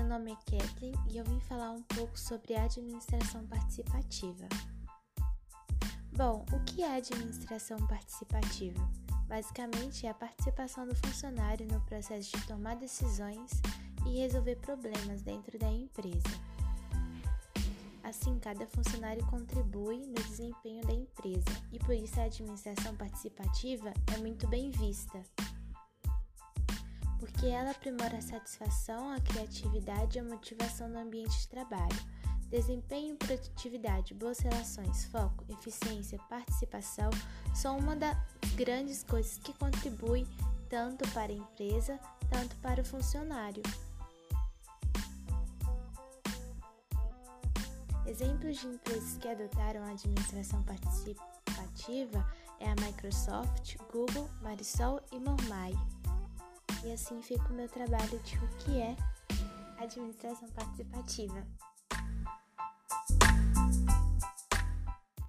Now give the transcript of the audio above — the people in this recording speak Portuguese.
nome é Kathleen e eu vim falar um pouco sobre administração participativa. Bom, o que é administração participativa? Basicamente, é a participação do funcionário no processo de tomar decisões e resolver problemas dentro da empresa. Assim, cada funcionário contribui no desempenho da empresa e por isso a administração participativa é muito bem vista porque ela aprimora a satisfação, a criatividade e a motivação no ambiente de trabalho. Desempenho, produtividade, boas relações, foco, eficiência, participação são uma das grandes coisas que contribuem tanto para a empresa, tanto para o funcionário. Exemplos de empresas que adotaram a administração participativa é a Microsoft, Google, Marisol e Mormai. E assim fica o meu trabalho de o que é administração participativa.